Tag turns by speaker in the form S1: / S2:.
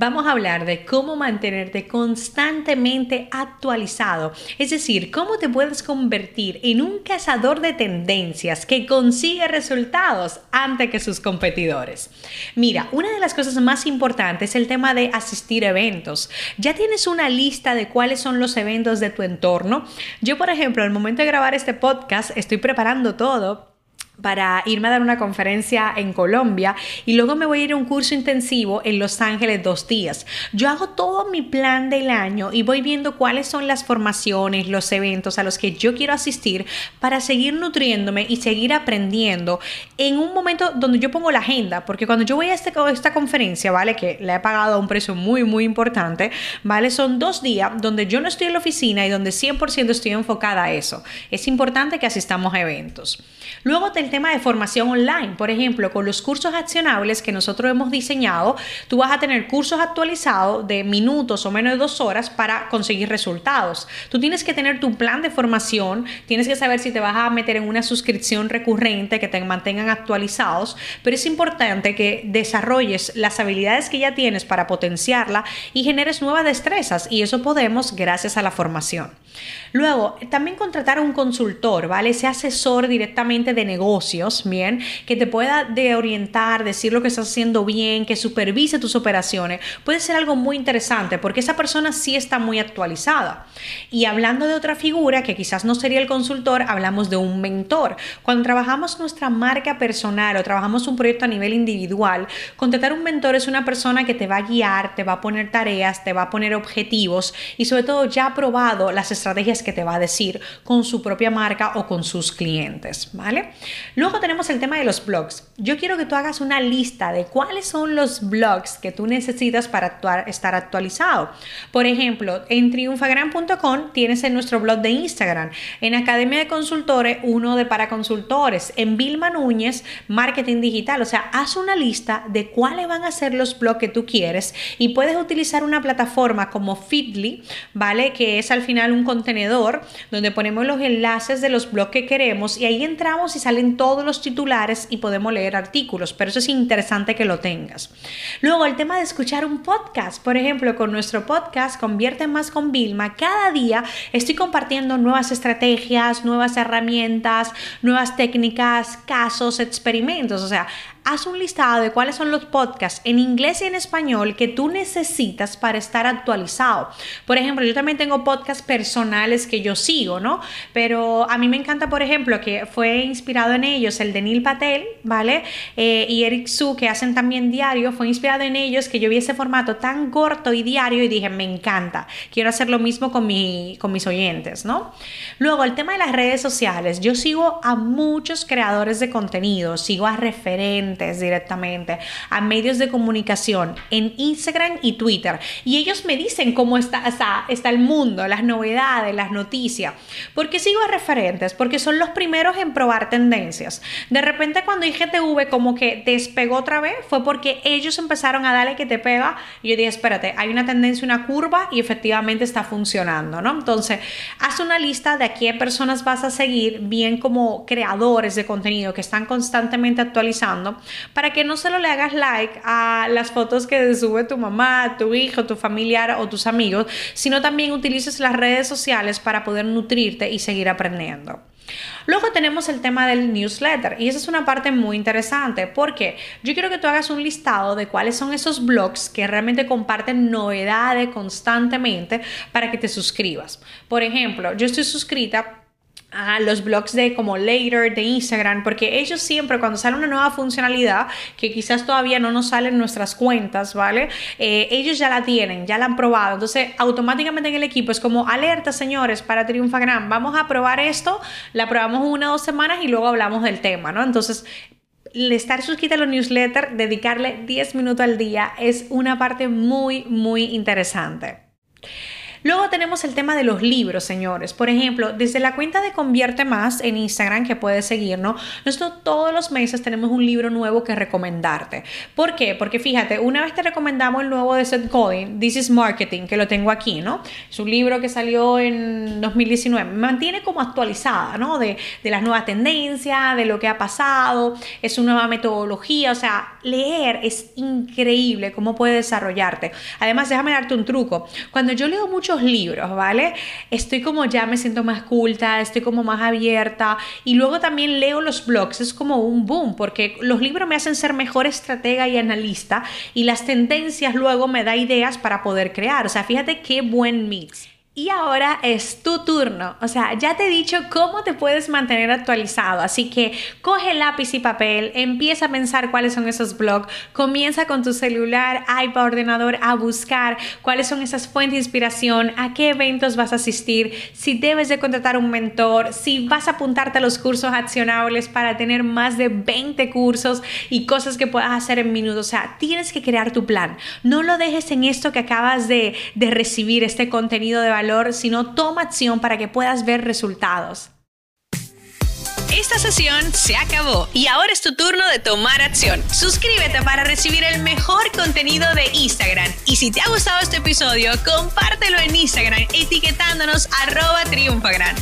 S1: Vamos a hablar de cómo mantenerte constantemente actualizado, es decir, cómo te puedes convertir en un cazador de tendencias que consigue resultados antes que sus competidores. Mira, una de las cosas más importantes es el tema de asistir a eventos. Ya tienes una lista de cuáles son los eventos de tu entorno. Yo, por ejemplo, al momento de grabar este podcast, estoy preparando todo para irme a dar una conferencia en Colombia y luego me voy a ir a un curso intensivo en Los Ángeles dos días. Yo hago todo mi plan del año y voy viendo cuáles son las formaciones, los eventos a los que yo quiero asistir para seguir nutriéndome y seguir aprendiendo en un momento donde yo pongo la agenda, porque cuando yo voy a este, esta conferencia, ¿vale? Que le he pagado a un precio muy, muy importante, ¿vale? Son dos días donde yo no estoy en la oficina y donde 100% estoy enfocada a eso. Es importante que asistamos a eventos. Luego tema de formación online, por ejemplo, con los cursos accionables que nosotros hemos diseñado, tú vas a tener cursos actualizados de minutos o menos de dos horas para conseguir resultados. Tú tienes que tener tu plan de formación, tienes que saber si te vas a meter en una suscripción recurrente que te mantengan actualizados, pero es importante que desarrolles las habilidades que ya tienes para potenciarla y generes nuevas destrezas y eso podemos gracias a la formación. Luego, también contratar a un consultor, ¿vale? Ese asesor directamente de bien, que te pueda de orientar, decir lo que estás haciendo bien, que supervise tus operaciones, puede ser algo muy interesante porque esa persona sí está muy actualizada. Y hablando de otra figura que quizás no sería el consultor, hablamos de un mentor. Cuando trabajamos nuestra marca personal o trabajamos un proyecto a nivel individual, contratar un mentor es una persona que te va a guiar, te va a poner tareas, te va a poner objetivos y sobre todo ya ha probado las estrategias que te va a decir con su propia marca o con sus clientes, ¿vale? Luego tenemos el tema de los blogs. Yo quiero que tú hagas una lista de cuáles son los blogs que tú necesitas para estar actualizado. Por ejemplo, en triunfagram.com tienes en nuestro blog de Instagram, en Academia de Consultores, uno de para consultores, en Vilma Núñez, Marketing Digital. O sea, haz una lista de cuáles van a ser los blogs que tú quieres y puedes utilizar una plataforma como Feedly, ¿vale? Que es al final un contenedor donde ponemos los enlaces de los blogs que queremos y ahí entramos y salen todos los titulares y podemos leer artículos, pero eso es interesante que lo tengas. Luego el tema de escuchar un podcast, por ejemplo, con nuestro podcast Convierte más con Vilma, cada día estoy compartiendo nuevas estrategias, nuevas herramientas, nuevas técnicas, casos, experimentos, o sea, haz un listado de cuáles son los podcasts en inglés y en español que tú necesitas para estar actualizado. Por ejemplo, yo también tengo podcasts personales que yo sigo, ¿no? Pero a mí me encanta, por ejemplo, que fue inspirado en ellos el de Neil Patel, ¿vale? Eh, y Eric Su, que hacen también diario, fue inspirado en ellos que yo vi ese formato tan corto y diario y dije, me encanta, quiero hacer lo mismo con, mi, con mis oyentes, ¿no? Luego, el tema de las redes sociales. Yo sigo a muchos creadores de contenido, sigo a referentes directamente, a medios de comunicación en Instagram y Twitter. Y ellos me dicen cómo está, está, el mundo, las novedades, las noticias. porque sigo a referentes? Porque son los primeros en probar tendencias. De repente cuando IGTV como que despegó otra vez fue porque ellos empezaron a darle que te pega. Y yo dije, espérate, hay una tendencia, una curva y efectivamente está funcionando, ¿no? Entonces, haz una lista de a qué personas vas a seguir, bien como creadores de contenido que están constantemente actualizando para que no solo le hagas like a las fotos que sube tu mamá, tu hijo, tu familiar o tus amigos, sino también utilices las redes sociales para poder nutrirte y seguir aprendiendo. Luego tenemos el tema del newsletter y esa es una parte muy interesante porque yo quiero que tú hagas un listado de cuáles son esos blogs que realmente comparten novedades constantemente para que te suscribas. Por ejemplo, yo estoy suscrita los blogs de como later de Instagram, porque ellos siempre cuando sale una nueva funcionalidad que quizás todavía no nos sale en nuestras cuentas, ¿vale? Eh, ellos ya la tienen, ya la han probado. Entonces, automáticamente en el equipo es como alerta, señores, para Triunfagram, vamos a probar esto, la probamos una o dos semanas y luego hablamos del tema, ¿no? Entonces, estar suscrita a los newsletters, dedicarle 10 minutos al día es una parte muy, muy interesante. Luego tenemos el tema de los libros, señores. Por ejemplo, desde la cuenta de Convierte Más en Instagram, que puedes seguirnos, nosotros todos los meses tenemos un libro nuevo que recomendarte. ¿Por qué? Porque fíjate, una vez te recomendamos el nuevo de Seth Godin, This is Marketing, que lo tengo aquí, ¿no? Es un libro que salió en 2019. Me mantiene como actualizada, ¿no? De, de las nuevas tendencias, de lo que ha pasado, es una nueva metodología. O sea, leer es increíble cómo puede desarrollarte. Además, déjame darte un truco. Cuando yo leo mucho libros, ¿vale? Estoy como ya me siento más culta, estoy como más abierta y luego también leo los blogs, es como un boom porque los libros me hacen ser mejor estratega y analista y las tendencias luego me da ideas para poder crear, o sea, fíjate qué buen mix. Y ahora es tu turno. O sea, ya te he dicho cómo te puedes mantener actualizado. Así que coge lápiz y papel, empieza a pensar cuáles son esos blogs, comienza con tu celular, iPad, ordenador a buscar cuáles son esas fuentes de inspiración, a qué eventos vas a asistir, si debes de contratar un mentor, si vas a apuntarte a los cursos accionables para tener más de 20 cursos y cosas que puedas hacer en minutos. O sea, tienes que crear tu plan. No lo dejes en esto que acabas de, recibir, este contenido de sino toma acción para que puedas ver resultados.
S2: Esta sesión se acabó y ahora es tu turno de tomar acción. Suscríbete para recibir el mejor contenido de Instagram. Y si te ha gustado este episodio, compártelo en Instagram etiquetándonos arroba triunfagran.